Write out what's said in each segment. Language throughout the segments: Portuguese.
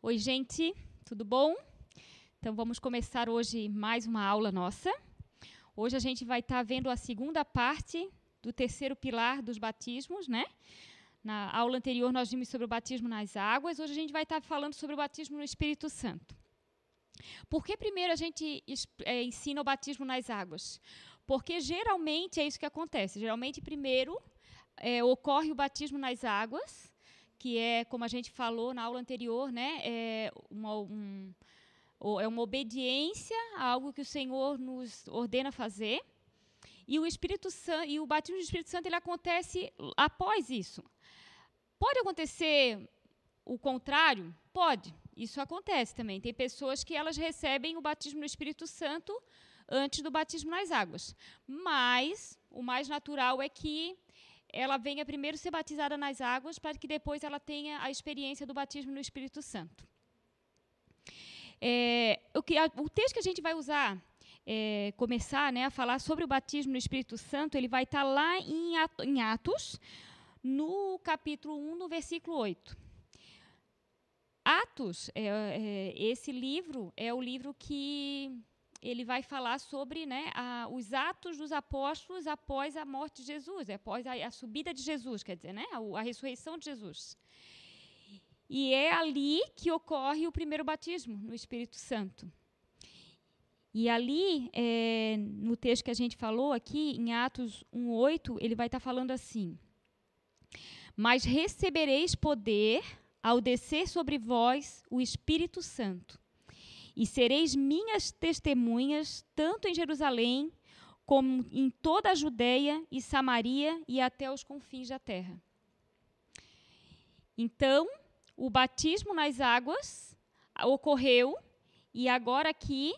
Oi, gente, tudo bom? Então vamos começar hoje mais uma aula nossa. Hoje a gente vai estar tá vendo a segunda parte do terceiro pilar dos batismos, né? Na aula anterior nós vimos sobre o batismo nas águas, hoje a gente vai estar tá falando sobre o batismo no Espírito Santo. Por que primeiro a gente é, ensina o batismo nas águas? Porque geralmente é isso que acontece. Geralmente primeiro é, ocorre o batismo nas águas, que é, como a gente falou na aula anterior, né, é uma, um, é uma obediência a algo que o Senhor nos ordena fazer. E o Espírito Santo e o batismo do Espírito Santo ele acontece após isso. Pode acontecer o contrário? Pode. Isso acontece também. Tem pessoas que elas recebem o batismo no Espírito Santo antes do batismo nas águas. Mas o mais natural é que ela venha primeiro ser batizada nas águas para que depois ela tenha a experiência do batismo no Espírito Santo. É, o, que, a, o texto que a gente vai usar, é, começar né, a falar sobre o batismo no Espírito Santo, ele vai estar lá em, em Atos, no capítulo 1, no versículo 8. Atos, é, é, esse livro é o livro que ele vai falar sobre né, a, os atos dos apóstolos após a morte de Jesus, após a, a subida de Jesus, quer dizer, né, a, a, ressurreição de Jesus. E é ali que ocorre o primeiro batismo no Espírito Santo. E ali, é, no texto que a gente falou aqui, em Atos 1,8, ele vai estar tá falando assim: Mas recebereis poder ao descer sobre vós o Espírito Santo e sereis minhas testemunhas, tanto em Jerusalém, como em toda a Judéia e Samaria e até os confins da terra. Então, o batismo nas águas ocorreu, e agora aqui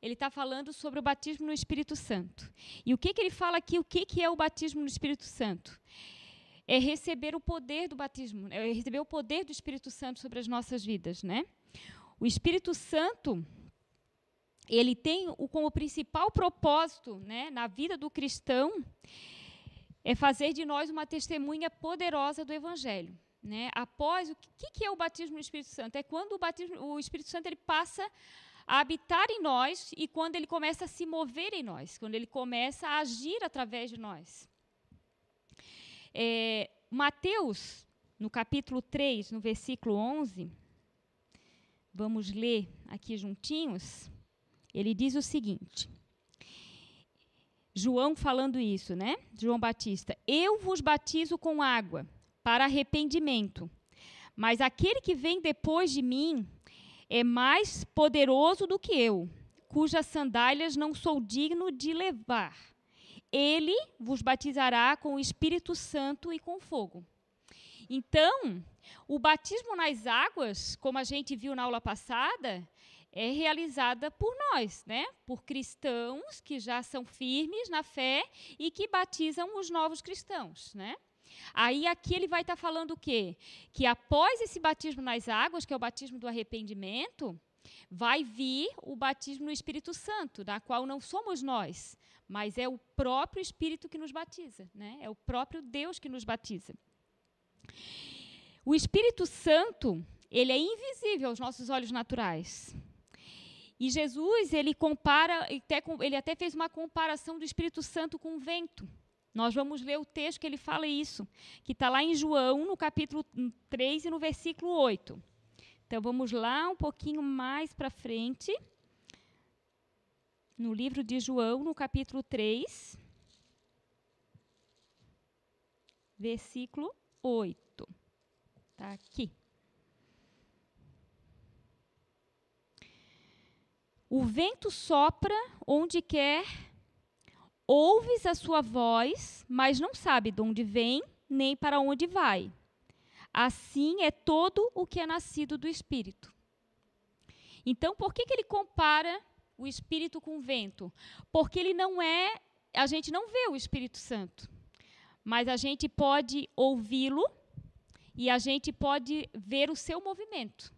ele está falando sobre o batismo no Espírito Santo. E o que, que ele fala aqui? O que, que é o batismo no Espírito Santo? É receber o poder do batismo, é receber o poder do Espírito Santo sobre as nossas vidas, né? O Espírito Santo, ele tem o, como principal propósito né, na vida do cristão é fazer de nós uma testemunha poderosa do Evangelho. Né? Após o que, que é o batismo no Espírito Santo? É quando o, batismo, o Espírito Santo ele passa a habitar em nós e quando ele começa a se mover em nós, quando ele começa a agir através de nós. É, Mateus, no capítulo 3, no versículo 11, Vamos ler aqui juntinhos. Ele diz o seguinte: João falando isso, né? João Batista: Eu vos batizo com água para arrependimento, mas aquele que vem depois de mim é mais poderoso do que eu, cujas sandálias não sou digno de levar. Ele vos batizará com o Espírito Santo e com fogo. Então, o batismo nas águas, como a gente viu na aula passada, é realizada por nós, né? Por cristãos que já são firmes na fé e que batizam os novos cristãos, né? Aí aqui ele vai estar tá falando o quê? Que após esse batismo nas águas, que é o batismo do arrependimento, vai vir o batismo no Espírito Santo, da qual não somos nós, mas é o próprio Espírito que nos batiza, né? É o próprio Deus que nos batiza. O Espírito Santo, ele é invisível aos nossos olhos naturais. E Jesus, ele compara, ele até fez uma comparação do Espírito Santo com o vento. Nós vamos ler o texto que ele fala isso, que está lá em João, no capítulo 3 e no versículo 8. Então vamos lá um pouquinho mais para frente. No livro de João, no capítulo 3, versículo 8. Está aqui. O vento sopra onde quer, ouves a sua voz, mas não sabe de onde vem nem para onde vai. Assim é todo o que é nascido do Espírito. Então, por que, que ele compara o Espírito com o vento? Porque ele não é, a gente não vê o Espírito Santo mas a gente pode ouvi-lo e a gente pode ver o seu movimento.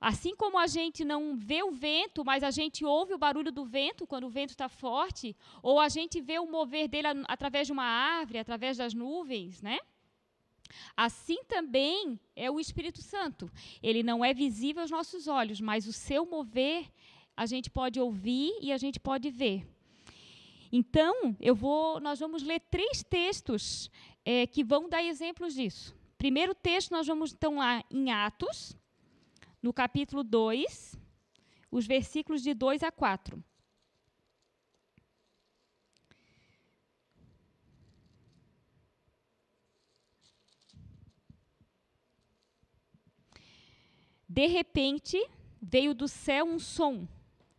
Assim como a gente não vê o vento, mas a gente ouve o barulho do vento quando o vento está forte, ou a gente vê o mover dele através de uma árvore, através das nuvens, né? Assim também é o Espírito Santo. Ele não é visível aos nossos olhos, mas o seu mover a gente pode ouvir e a gente pode ver. Então, eu vou, nós vamos ler três textos é, que vão dar exemplos disso. Primeiro texto, nós vamos então lá em Atos, no capítulo 2, os versículos de 2 a 4. De repente, veio do céu um som,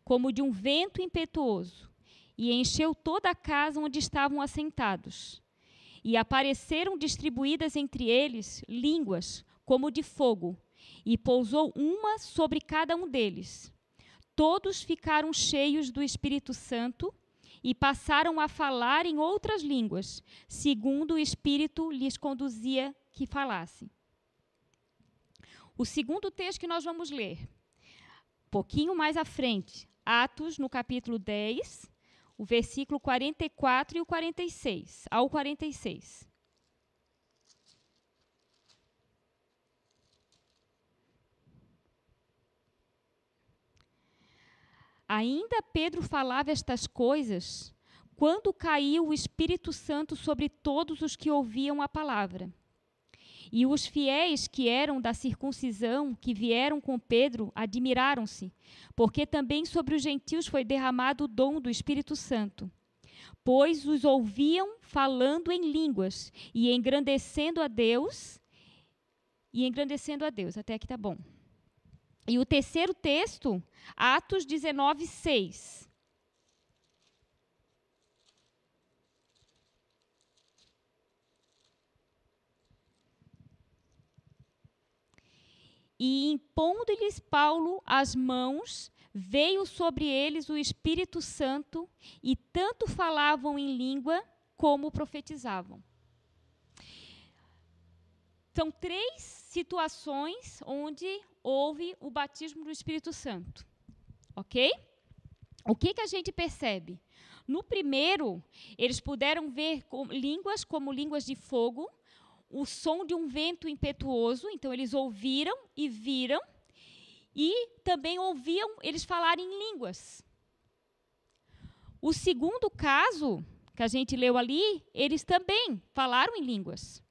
como de um vento impetuoso, e encheu toda a casa onde estavam assentados. E apareceram distribuídas entre eles línguas, como de fogo, e pousou uma sobre cada um deles. Todos ficaram cheios do Espírito Santo e passaram a falar em outras línguas, segundo o Espírito lhes conduzia que falassem. O segundo texto que nós vamos ler, pouquinho mais à frente, Atos, no capítulo 10, o versículo 44 e o 46, ao 46. Ainda Pedro falava estas coisas quando caiu o Espírito Santo sobre todos os que ouviam a palavra. E os fiéis que eram da circuncisão, que vieram com Pedro, admiraram-se, porque também sobre os gentios foi derramado o dom do Espírito Santo. Pois os ouviam falando em línguas e engrandecendo a Deus, e engrandecendo a Deus. Até aqui está bom. E o terceiro texto, Atos 19, 6. E impondo-lhes Paulo as mãos, veio sobre eles o Espírito Santo, e tanto falavam em língua como profetizavam. São três situações onde houve o batismo do Espírito Santo. Ok? O que, que a gente percebe? No primeiro, eles puderam ver com, línguas como línguas de fogo, o som de um vento impetuoso, então eles ouviram e viram, e também ouviam eles falarem em línguas. O segundo caso, que a gente leu ali, eles também falaram em línguas.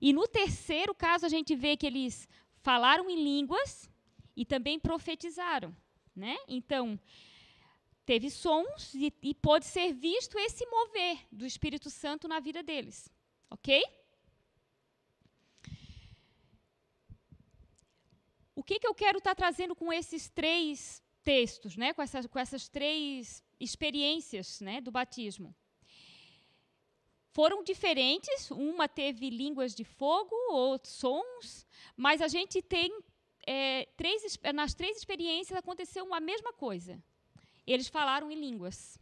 E no terceiro caso, a gente vê que eles falaram em línguas e também profetizaram. Né? Então, teve sons e, e pode ser visto esse mover do Espírito Santo na vida deles. Ok? Que, que eu quero estar tá trazendo com esses três textos, né? com, essas, com essas três experiências né? do batismo? Foram diferentes, uma teve línguas de fogo, outros sons, mas a gente tem é, três, nas três experiências aconteceu a mesma coisa. Eles falaram em línguas,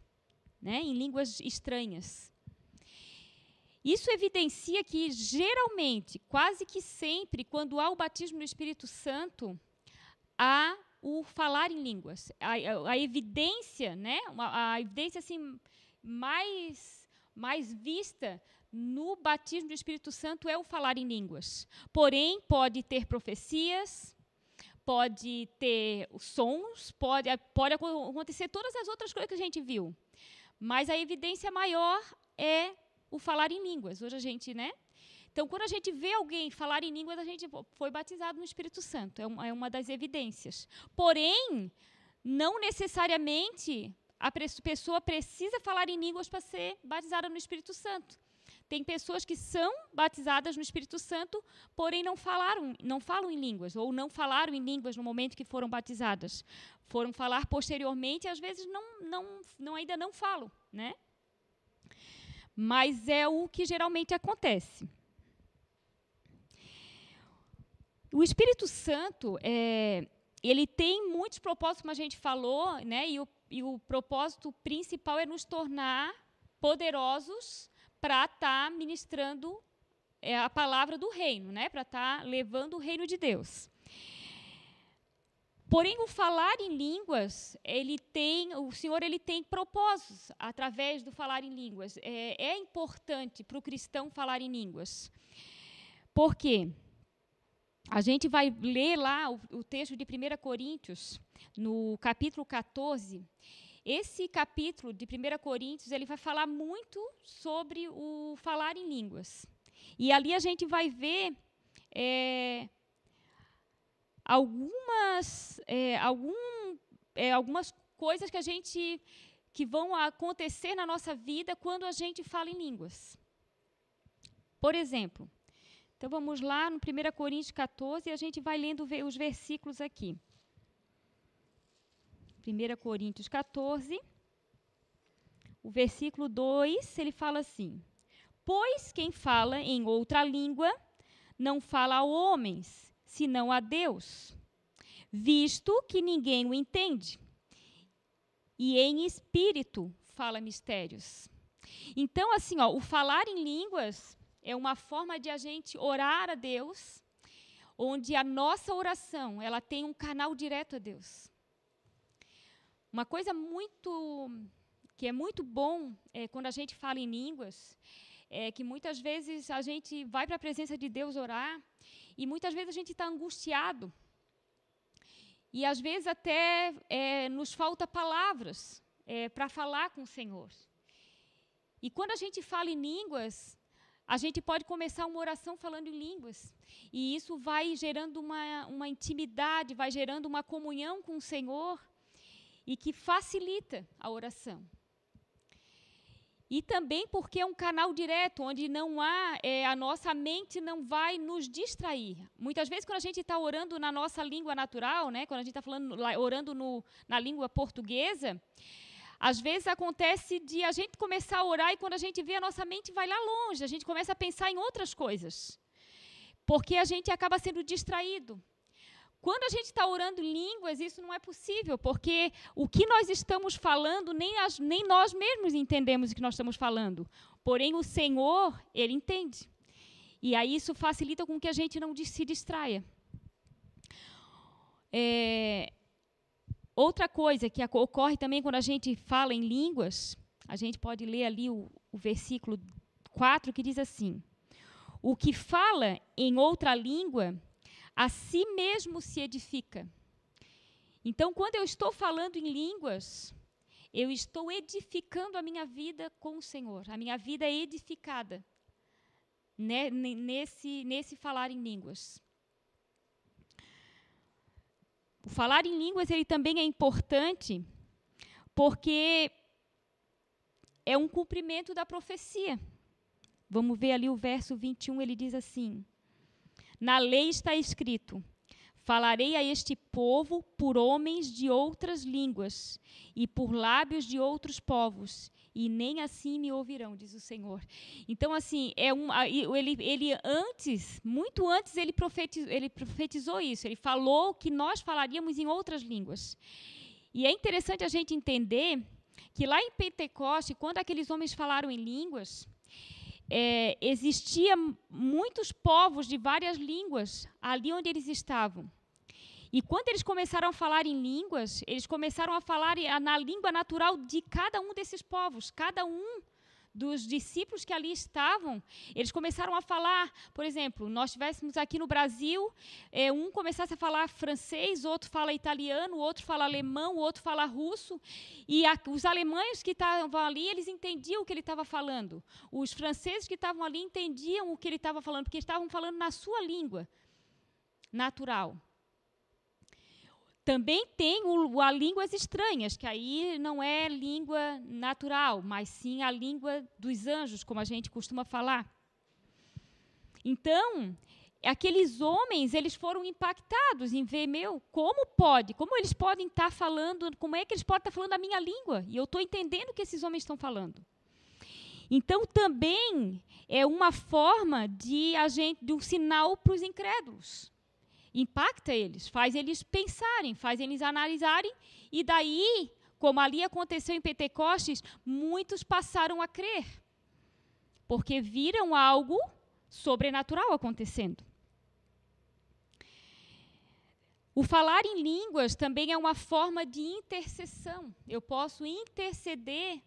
né, em línguas estranhas. Isso evidencia que, geralmente, quase que sempre, quando há o batismo no Espírito Santo, há o falar em línguas. A, a, a evidência, né, a, a, evidência assim, mais, mais vista no batismo do Espírito Santo é o falar em línguas. Porém, pode ter profecias, pode ter sons, pode, pode acontecer todas as outras coisas que a gente viu. Mas a evidência maior é o falar em línguas. Hoje a gente, né? Então, quando a gente vê alguém falar em línguas, a gente foi batizado no Espírito Santo. É uma, é uma das evidências. Porém, não necessariamente a pessoa precisa falar em línguas para ser batizada no Espírito Santo. Tem pessoas que são batizadas no Espírito Santo, porém não falaram, não falam em línguas ou não falaram em línguas no momento que foram batizadas. Foram falar posteriormente, e às vezes não, não, não ainda não falam, né? Mas é o que geralmente acontece. O Espírito Santo, é, ele tem muitos propósitos, como a gente falou, né, e, o, e o propósito principal é nos tornar poderosos para estar tá ministrando é, a palavra do reino, né, para estar tá levando o reino de Deus. Porém, o falar em línguas, ele tem, o Senhor ele tem propósitos através do falar em línguas. É, é importante para o cristão falar em línguas. Por quê? A gente vai ler lá o, o texto de 1 Coríntios, no capítulo 14. Esse capítulo de 1 Coríntios, ele vai falar muito sobre o falar em línguas. E ali a gente vai ver é, algumas, é, algum, é, algumas coisas que a gente que vão acontecer na nossa vida quando a gente fala em línguas. Por exemplo, então vamos lá no 1 Coríntios 14 e a gente vai lendo os versículos aqui. 1 Coríntios 14, o versículo 2, ele fala assim: Pois quem fala em outra língua não fala a homens, senão a Deus, visto que ninguém o entende e em espírito fala mistérios. Então, assim, ó, o falar em línguas é uma forma de a gente orar a Deus, onde a nossa oração ela tem um canal direto a Deus. Uma coisa muito que é muito bom é, quando a gente fala em línguas é que muitas vezes a gente vai para a presença de Deus orar e muitas vezes a gente está angustiado e às vezes até é, nos falta palavras é, para falar com o Senhor. E quando a gente fala em línguas, a gente pode começar uma oração falando em línguas. E isso vai gerando uma, uma intimidade, vai gerando uma comunhão com o Senhor e que facilita a oração. E também porque é um canal direto, onde não há, é, a nossa mente não vai nos distrair. Muitas vezes, quando a gente está orando na nossa língua natural, né, quando a gente está falando, orando no, na língua portuguesa, às vezes acontece de a gente começar a orar e quando a gente vê, a nossa mente vai lá longe, a gente começa a pensar em outras coisas. Porque a gente acaba sendo distraído. Quando a gente está orando línguas, isso não é possível, porque o que nós estamos falando, nem, as, nem nós mesmos entendemos o que nós estamos falando. Porém, o Senhor, Ele entende. E aí isso facilita com que a gente não se distraia. É, outra coisa que ocorre também quando a gente fala em línguas, a gente pode ler ali o, o versículo 4 que diz assim: O que fala em outra língua a si mesmo se edifica. Então, quando eu estou falando em línguas, eu estou edificando a minha vida com o Senhor. A minha vida é edificada né, nesse, nesse falar em línguas. O falar em línguas ele também é importante porque é um cumprimento da profecia. Vamos ver ali o verso 21, ele diz assim: na lei está escrito: Falarei a este povo por homens de outras línguas e por lábios de outros povos, e nem assim me ouvirão, diz o Senhor. Então, assim, é um, ele, ele antes, muito antes, ele profetizou, ele profetizou isso. Ele falou que nós falaríamos em outras línguas. E é interessante a gente entender que lá em Pentecoste, quando aqueles homens falaram em línguas, é, existia muitos povos de várias línguas ali onde eles estavam. E quando eles começaram a falar em línguas, eles começaram a falar na língua natural de cada um desses povos. Cada um dos discípulos que ali estavam, eles começaram a falar, por exemplo, nós estivéssemos aqui no Brasil, é, um começasse a falar francês, outro fala italiano, outro fala alemão, outro fala russo, e a, os alemães que estavam ali, eles entendiam o que ele estava falando. Os franceses que estavam ali entendiam o que ele estava falando, porque estavam falando na sua língua natural. Também tem o, a línguas estranhas, que aí não é língua natural, mas sim a língua dos anjos, como a gente costuma falar. Então, aqueles homens, eles foram impactados em ver, meu, como pode? Como eles podem estar falando, como é que eles podem estar falando a minha língua? E eu estou entendendo o que esses homens estão falando. Então, também é uma forma de, a gente, de um sinal para os incrédulos impacta eles, faz eles pensarem, faz eles analisarem, e daí, como ali aconteceu em Pentecostes, muitos passaram a crer, porque viram algo sobrenatural acontecendo. O falar em línguas também é uma forma de intercessão. Eu posso interceder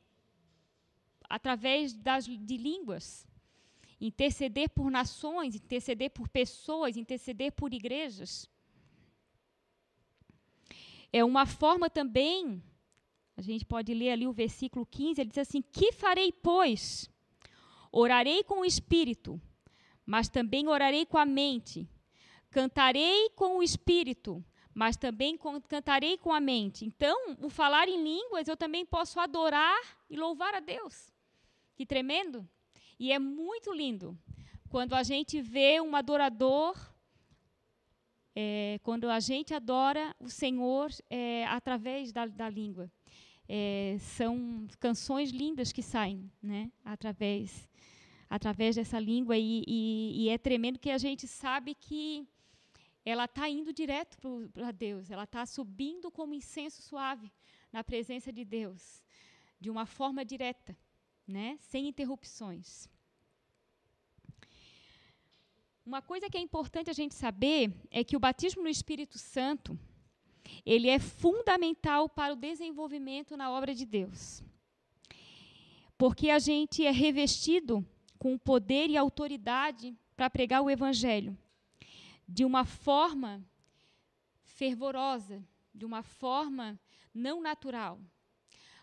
através das, de línguas. Interceder por nações, interceder por pessoas, interceder por igrejas. É uma forma também, a gente pode ler ali o versículo 15, ele diz assim: Que farei, pois? Orarei com o espírito, mas também orarei com a mente. Cantarei com o espírito, mas também cantarei com a mente. Então, o falar em línguas, eu também posso adorar e louvar a Deus. Que tremendo! E é muito lindo quando a gente vê um adorador, é, quando a gente adora o Senhor é, através da, da língua. É, são canções lindas que saem, né, através, através dessa língua. E, e, e é tremendo que a gente sabe que ela está indo direto para Deus, ela está subindo como incenso suave na presença de Deus, de uma forma direta, né? sem interrupções. Uma coisa que é importante a gente saber é que o batismo no Espírito Santo ele é fundamental para o desenvolvimento na obra de Deus. Porque a gente é revestido com poder e autoridade para pregar o Evangelho de uma forma fervorosa, de uma forma não natural.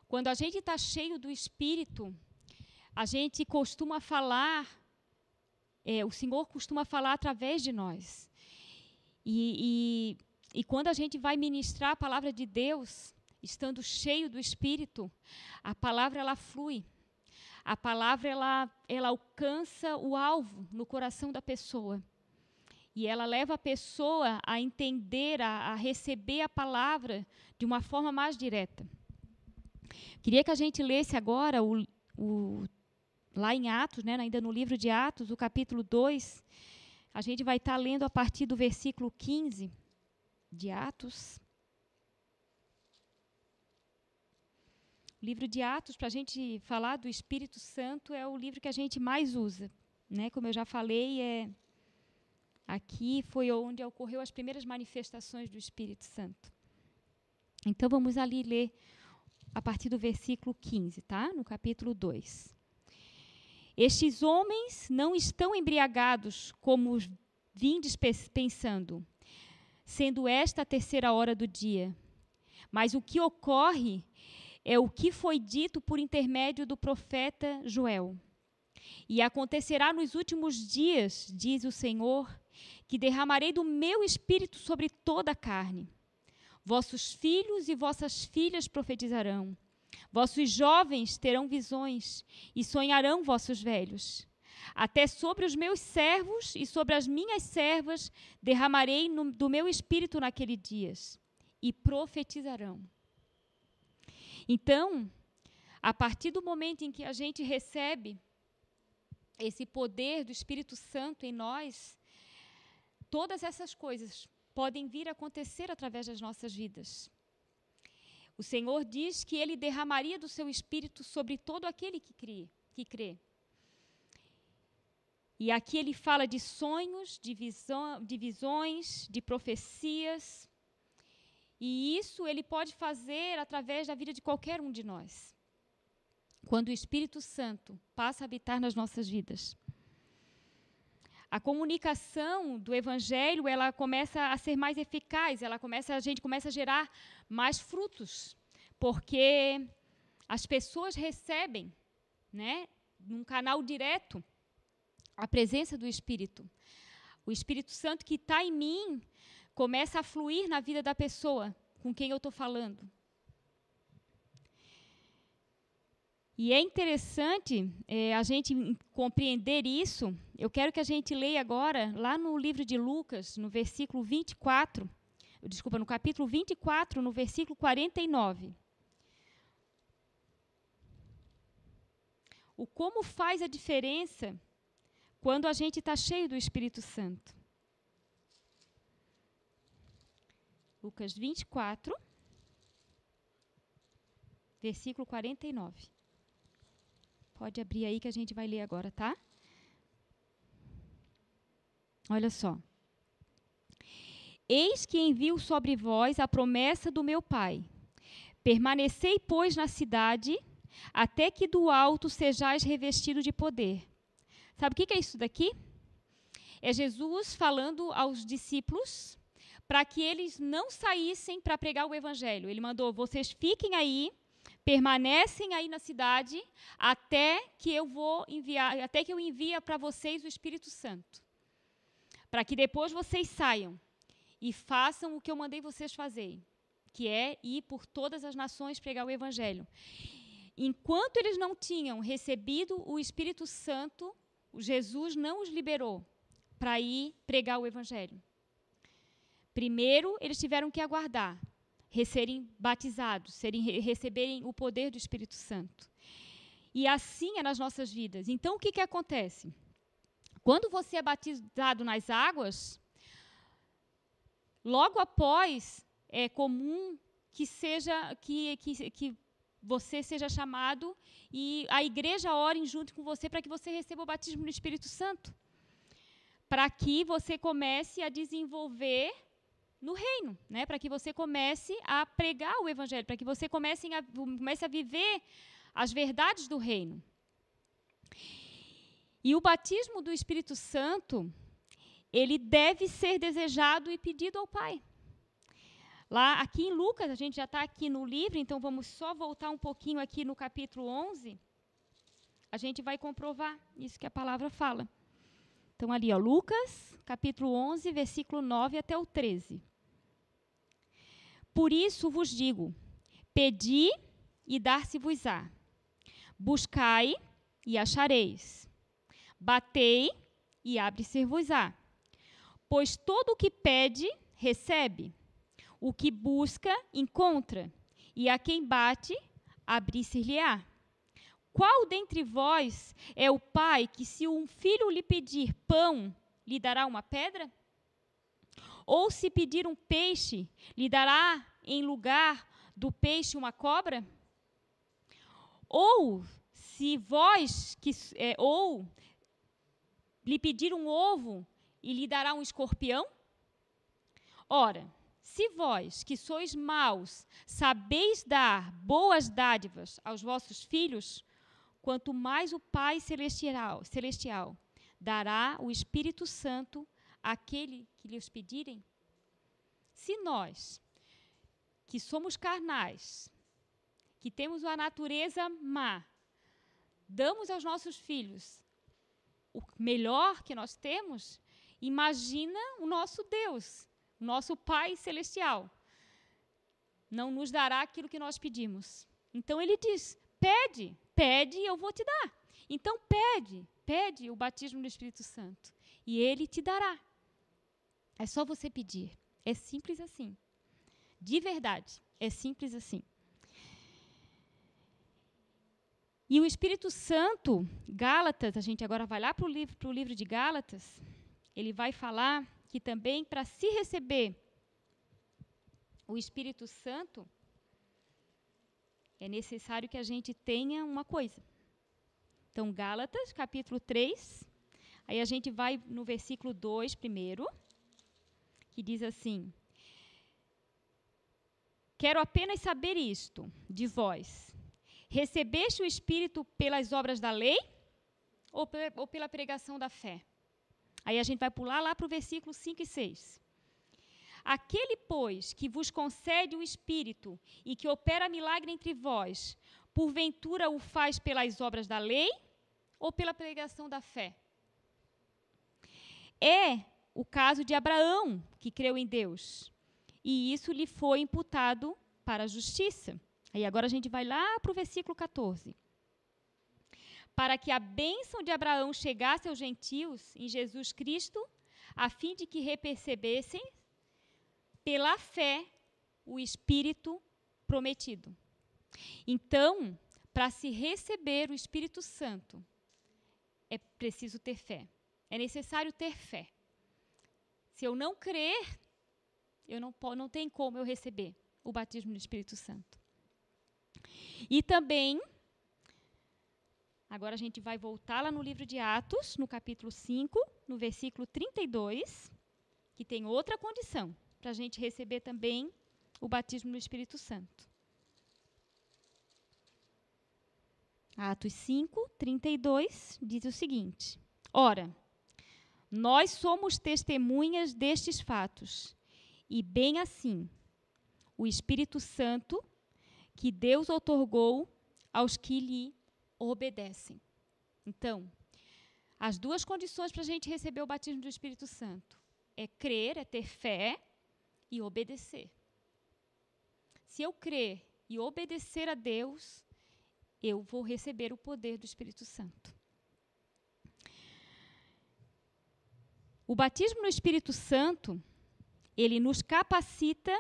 Quando a gente está cheio do Espírito, a gente costuma falar, é, o Senhor costuma falar através de nós. E, e, e quando a gente vai ministrar a palavra de Deus, estando cheio do Espírito, a palavra ela flui. A palavra ela, ela alcança o alvo no coração da pessoa. E ela leva a pessoa a entender, a, a receber a palavra de uma forma mais direta. Queria que a gente lesse agora o, o, lá em Atos, né, ainda no livro de Atos, o capítulo 2. A gente vai estar lendo a partir do versículo 15 de Atos. O livro de Atos, para a gente falar do Espírito Santo, é o livro que a gente mais usa. Né? Como eu já falei, é Aqui foi onde ocorreu as primeiras manifestações do Espírito Santo. Então vamos ali ler a partir do versículo 15, tá? No capítulo 2. Estes homens não estão embriagados como vindes pensando, sendo esta a terceira hora do dia. Mas o que ocorre é o que foi dito por intermédio do profeta Joel. E acontecerá nos últimos dias, diz o Senhor, que derramarei do meu espírito sobre toda a carne. Vossos filhos e vossas filhas profetizarão. Vossos jovens terão visões e sonharão vossos velhos. Até sobre os meus servos e sobre as minhas servas derramarei no, do meu espírito naqueles dias e profetizarão. Então, a partir do momento em que a gente recebe esse poder do Espírito Santo em nós, todas essas coisas podem vir a acontecer através das nossas vidas. O Senhor diz que ele derramaria do seu espírito sobre todo aquele que crê, que crê. E aqui ele fala de sonhos, de, visão, de visões, de profecias. E isso ele pode fazer através da vida de qualquer um de nós. Quando o Espírito Santo passa a habitar nas nossas vidas. A comunicação do evangelho, ela começa a ser mais eficaz, ela começa a gente começa a gerar mais frutos, porque as pessoas recebem, né, num canal direto a presença do Espírito. O Espírito Santo que está em mim começa a fluir na vida da pessoa com quem eu estou falando. E é interessante é, a gente compreender isso. Eu quero que a gente leia agora, lá no livro de Lucas, no versículo 24, desculpa, no capítulo 24, no versículo 49. O como faz a diferença quando a gente está cheio do Espírito Santo. Lucas 24, versículo 49. Pode abrir aí que a gente vai ler agora, tá? Olha só. Eis que envio sobre vós a promessa do meu Pai. Permanecei, pois, na cidade, até que do alto sejais revestido de poder. Sabe o que é isso daqui? É Jesus falando aos discípulos para que eles não saíssem para pregar o evangelho. Ele mandou: vocês fiquem aí, permanecem aí na cidade até que eu vou enviar, até que eu envie para vocês o Espírito Santo. Para que depois vocês saiam e façam o que eu mandei vocês fazerem, que é ir por todas as nações pregar o evangelho. Enquanto eles não tinham recebido o Espírito Santo, Jesus não os liberou para ir pregar o evangelho. Primeiro, eles tiveram que aguardar, serem batizados, serem, receberem o poder do Espírito Santo. E assim é nas nossas vidas. Então, o que, que acontece? Quando você é batizado nas águas, logo após é comum que seja que, que, que você seja chamado e a igreja ore junto com você para que você receba o batismo no Espírito Santo. Para que você comece a desenvolver no reino, né? Para que você comece a pregar o evangelho, para que você comece a, comece a viver as verdades do reino. E o batismo do Espírito Santo, ele deve ser desejado e pedido ao Pai. Lá, aqui em Lucas, a gente já está aqui no livro, então vamos só voltar um pouquinho aqui no capítulo 11. A gente vai comprovar isso que a palavra fala. Então, ali, ó, Lucas, capítulo 11, versículo 9 até o 13. Por isso vos digo: pedi e dar-se-vos-á. Buscai e achareis. Batei e abre-se-vos-á. Pois todo o que pede, recebe. O que busca, encontra. E a quem bate, abrir-se-lhe-á. Qual dentre vós é o pai que, se um filho lhe pedir pão, lhe dará uma pedra? Ou se pedir um peixe, lhe dará em lugar do peixe uma cobra? Ou se vós que é, ou lhe pedir um ovo e lhe dará um escorpião? Ora, se vós que sois maus sabeis dar boas dádivas aos vossos filhos, quanto mais o Pai celestial, celestial dará o Espírito Santo àquele que lhes pedirem? Se nós, que somos carnais, que temos a natureza má, damos aos nossos filhos o melhor que nós temos, imagina o nosso Deus, o nosso Pai celestial. Não nos dará aquilo que nós pedimos. Então ele diz: pede, Pede e eu vou te dar. Então pede, pede o batismo do Espírito Santo e ele te dará. É só você pedir. É simples assim. De verdade, é simples assim. E o Espírito Santo, Gálatas, a gente agora vai lá para o livro, livro de Gálatas, ele vai falar que também para se receber o Espírito Santo, é necessário que a gente tenha uma coisa. Então, Gálatas, capítulo 3, aí a gente vai no versículo 2 primeiro, que diz assim: Quero apenas saber isto de vós. Recebeste o Espírito pelas obras da lei ou, pela pregação da fé? Aí a gente vai pular lá para o versículo 5 e 6. Aquele, pois, que vos concede o Espírito e que opera milagre entre vós, porventura o faz pelas obras da lei ou pela pregação da fé? É o caso de Abraão, que creu em Deus, e isso lhe foi imputado para a justiça. Aí agora a gente vai lá para o versículo 14. Para que a bênção de Abraão chegasse aos gentios em Jesus Cristo, a fim de que repercebessem pela fé o Espírito prometido. Então, para se receber o Espírito Santo, é preciso ter fé. É necessário ter fé. Se eu não crer, eu não, não tem como eu receber o batismo do Espírito Santo. E também, agora a gente vai voltar lá no livro de Atos, no capítulo 5, no versículo 32, que tem outra condição para a gente receber também o batismo no Espírito Santo. Atos 5, 32 diz o seguinte: Ora, nós somos testemunhas destes fatos, e bem assim, o Espírito Santo que Deus otorgou aos que lhe obedecem. Então, as duas condições para a gente receber o batismo do Espírito Santo é crer, é ter fé e obedecer. Se eu crer e obedecer a Deus, eu vou receber o poder do Espírito Santo. O batismo no Espírito Santo, ele nos capacita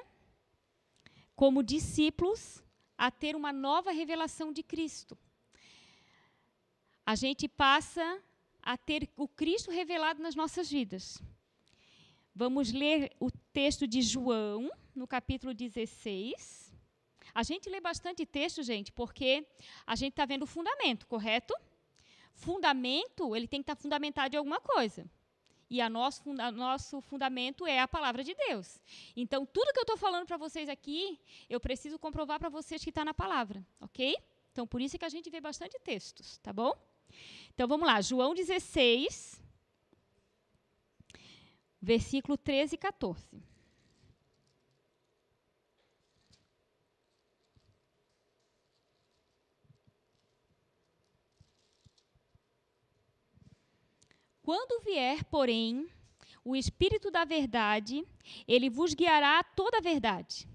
como discípulos a ter uma nova revelação de Cristo. A gente passa a ter o Cristo revelado nas nossas vidas. Vamos ler o texto de João, no capítulo 16. A gente lê bastante texto, gente, porque a gente está vendo o fundamento, correto? Fundamento, ele tem que estar tá fundamentado em alguma coisa. E a nosso, nosso fundamento é a palavra de Deus. Então, tudo que eu estou falando para vocês aqui, eu preciso comprovar para vocês que está na palavra, ok? Então, por isso é que a gente vê bastante textos, tá bom? Então, vamos lá. João 16, versículo 13 e 14. Quando vier, porém, o Espírito da Verdade, ele vos guiará a toda a verdade,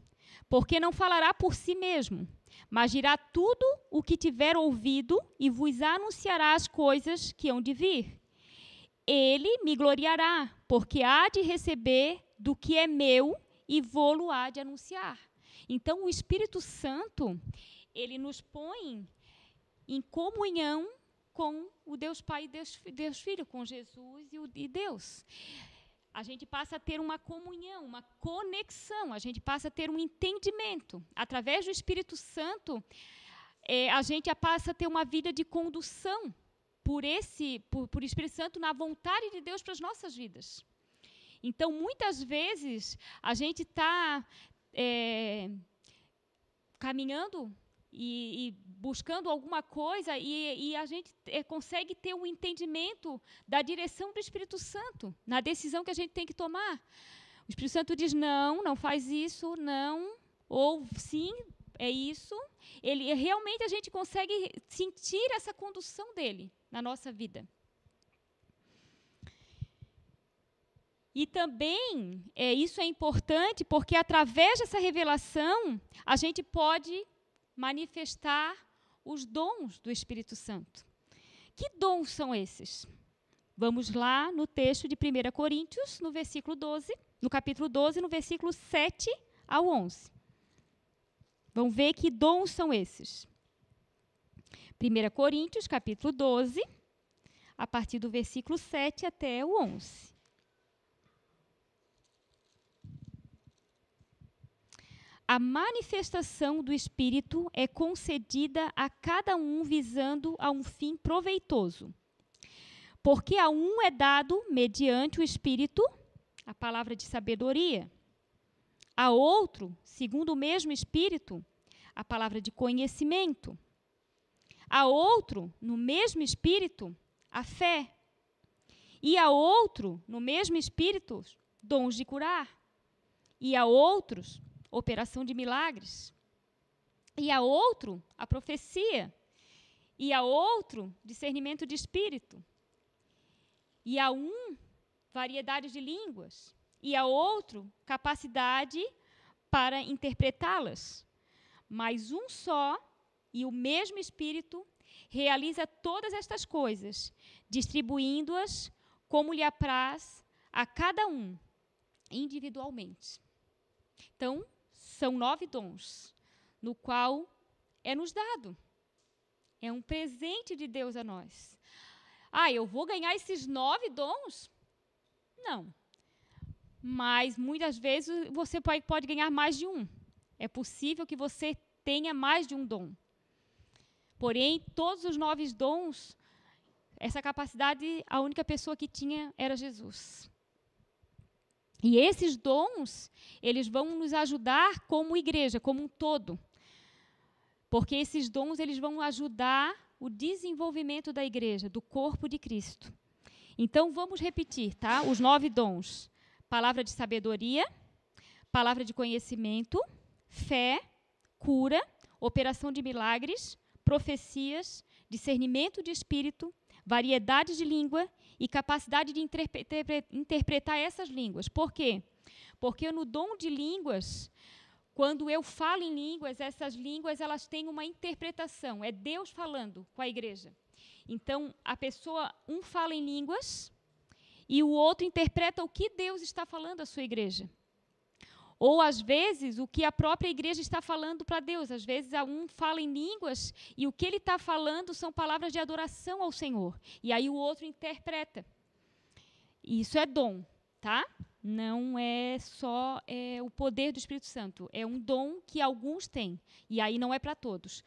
porque não falará por si mesmo, mas dirá tudo o que tiver ouvido e vos anunciará as coisas que hão de vir. Ele me gloriará, porque há de receber do que é meu e vou-lo há de anunciar. Então, o Espírito Santo, ele nos põe em comunhão com o Deus Pai e Deus, Deus Filho, com Jesus e, o, e Deus. A gente passa a ter uma comunhão, uma conexão, a gente passa a ter um entendimento. Através do Espírito Santo, é, a gente passa a ter uma vida de condução por esse, por, por Espírito Santo na vontade de Deus para as nossas vidas. Então, muitas vezes, a gente está é, caminhando e, e, buscando alguma coisa e, e a gente é, consegue ter um entendimento da direção do Espírito Santo na decisão que a gente tem que tomar. O Espírito Santo diz não, não faz isso, não, ou sim, é isso. Ele realmente a gente consegue sentir essa condução dele na nossa vida. E também é, isso é importante porque através dessa revelação a gente pode manifestar os dons do Espírito Santo. Que dons são esses? Vamos lá no texto de 1 Coríntios, no versículo 12, no capítulo 12, no versículo 7 ao 11. Vamos ver que dons são esses. 1 Coríntios, capítulo 12, a partir do versículo 7 até o 11. A manifestação do Espírito é concedida a cada um visando a um fim proveitoso. Porque a um é dado, mediante o Espírito, a palavra de sabedoria. A outro, segundo o mesmo Espírito, a palavra de conhecimento. A outro, no mesmo Espírito, a fé. E a outro, no mesmo Espírito, dons de curar. E a outros, operação de milagres. E a outro, a profecia. E a outro, discernimento de espírito. E a um, variedade de línguas. E a outro, capacidade para interpretá-las. Mas um só e o mesmo Espírito realiza todas estas coisas, distribuindo-as como lhe apraz a cada um, individualmente. Então, são nove dons, no qual é nos dado. É um presente de Deus a nós. Ah, eu vou ganhar esses nove dons? Não. Mas muitas vezes você pode, ganhar mais de um. É possível que você tenha mais de um dom. Porém, todos os nove dons, essa capacidade, a única pessoa que tinha era Jesus. E esses dons, eles vão nos ajudar como igreja, como um todo. Porque esses dons, eles vão ajudar o desenvolvimento da igreja, do corpo de Cristo. Então vamos repetir, tá? Os nove dons: palavra de sabedoria, palavra de conhecimento, fé, cura, operação de milagres, profecias, discernimento de espírito, variedade de língua e capacidade de interpretar essas línguas. Por quê? Porque no dom de línguas, quando eu falo em línguas, essas línguas elas têm uma interpretação. É Deus falando com a igreja. Então, a pessoa, um fala em línguas e o outro interpreta o que Deus está falando à sua igreja. Ou, às vezes, o que a própria igreja está falando para Deus. Às vezes, um fala em línguas e o que ele está falando são palavras de adoração ao Senhor. E aí o outro interpreta. Isso é dom, tá? Não é só é, o poder do Espírito Santo. É um dom que alguns têm. E aí não é para todos.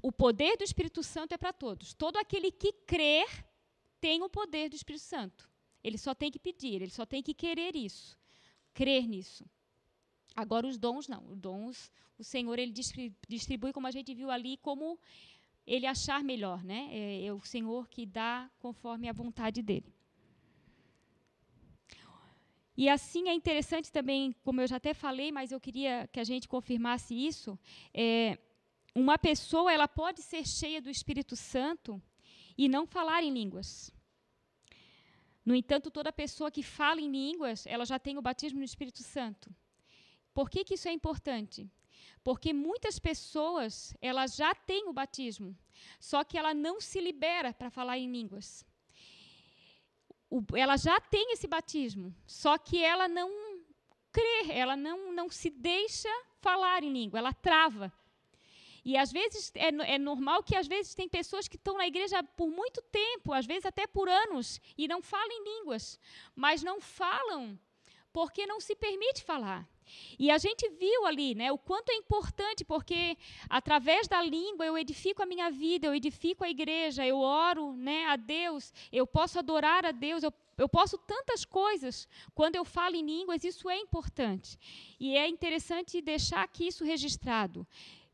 O poder do Espírito Santo é para todos. Todo aquele que crer tem o poder do Espírito Santo. Ele só tem que pedir, ele só tem que querer isso, crer nisso. Agora os dons não. Os dons, o Senhor ele distribui como a gente viu ali, como ele achar melhor, né? É, é o Senhor que dá conforme a vontade dele. E assim é interessante também, como eu já até falei, mas eu queria que a gente confirmasse isso. É, uma pessoa ela pode ser cheia do Espírito Santo e não falar em línguas. No entanto, toda pessoa que fala em línguas, ela já tem o batismo no Espírito Santo. Por que, que isso é importante? Porque muitas pessoas, elas já têm o batismo, só que ela não se libera para falar em línguas. O, ela já tem esse batismo, só que ela não crê, ela não, não se deixa falar em língua, ela trava. E às vezes é, é, normal que às vezes tem pessoas que estão na igreja por muito tempo, às vezes até por anos, e não falam em línguas, mas não falam porque não se permite falar. E a gente viu ali né, o quanto é importante, porque através da língua eu edifico a minha vida, eu edifico a igreja, eu oro né, a Deus, eu posso adorar a Deus, eu, eu posso tantas coisas. Quando eu falo em línguas, isso é importante. E é interessante deixar aqui isso registrado.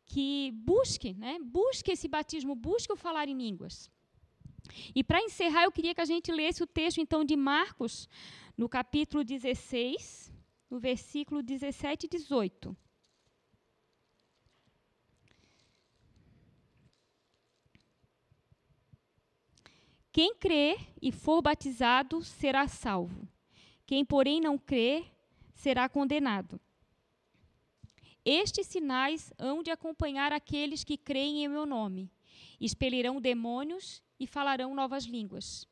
Que busque, né, busque esse batismo, busque o falar em línguas. E para encerrar, eu queria que a gente lesse o texto então de Marcos, no capítulo 16 no versículo 17 e 18. Quem crer e for batizado será salvo. Quem, porém, não crer será condenado. Estes sinais hão de acompanhar aqueles que creem em meu nome. Expelirão demônios e falarão novas línguas.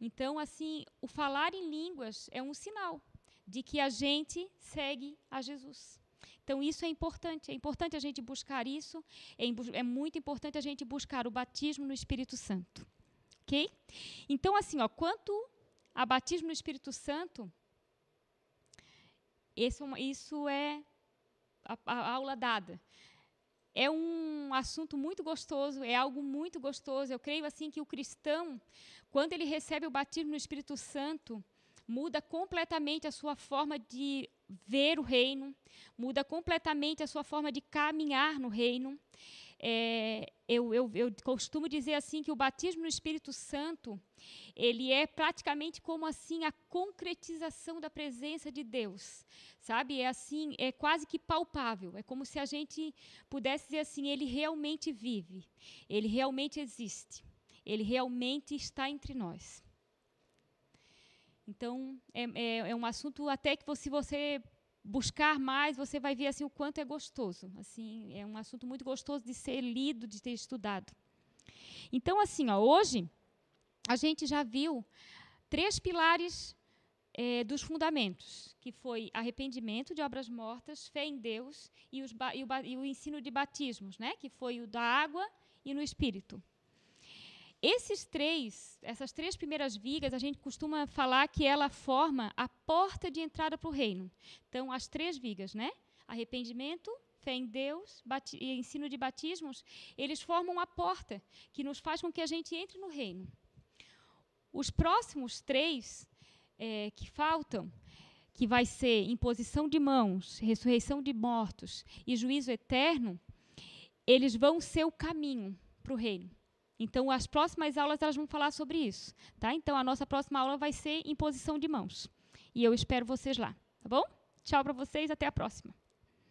Então, assim, o falar em línguas é um sinal de que a gente segue a Jesus. Então, isso é importante. É importante a gente buscar isso. É, é muito importante a gente buscar o batismo no Espírito Santo. Ok? Então, assim, ó, quanto a batismo no Espírito Santo, isso, isso é a, a aula dada é um assunto muito gostoso, é algo muito gostoso. Eu creio assim que o cristão, quando ele recebe o batismo no Espírito Santo, muda completamente a sua forma de ver o reino, muda completamente a sua forma de caminhar no reino. É, eu, eu, eu, costumo dizer assim que o batismo no Espírito Santo ele é praticamente como assim a concretização da presença de Deus, sabe? É assim, é quase que palpável. É como se a gente pudesse dizer assim, ele realmente vive, ele realmente existe, ele realmente está entre nós. Então é, é, é um assunto até que se você buscar mais, você vai ver assim o quanto é gostoso. Assim, é um assunto muito gostoso de ser lido, de ter estudado. Então, assim, ó, hoje a gente já viu três pilares é, dos fundamentos, que foi arrependimento de obras mortas, fé em Deus e, os, e, o, e o ensino de batismos, né, que foi o da água e no Espírito. Esses três, essas três primeiras vigas, a gente costuma falar que ela forma a porta de entrada para o reino. Então, as três vigas, né? Arrependimento, fé em Deus e ensino de batismos, eles formam a porta que nos faz com que a gente entre no reino. Os próximos três é, que faltam, que vai ser imposição de mãos, ressurreição de mortos e juízo eterno, eles vão ser o caminho para o reino. Então, as próximas aulas elas vão falar sobre isso, tá? Então, a nossa próxima aula vai ser em posição de mãos. E eu espero vocês lá, tá bom? Tchau para vocês, até a próxima.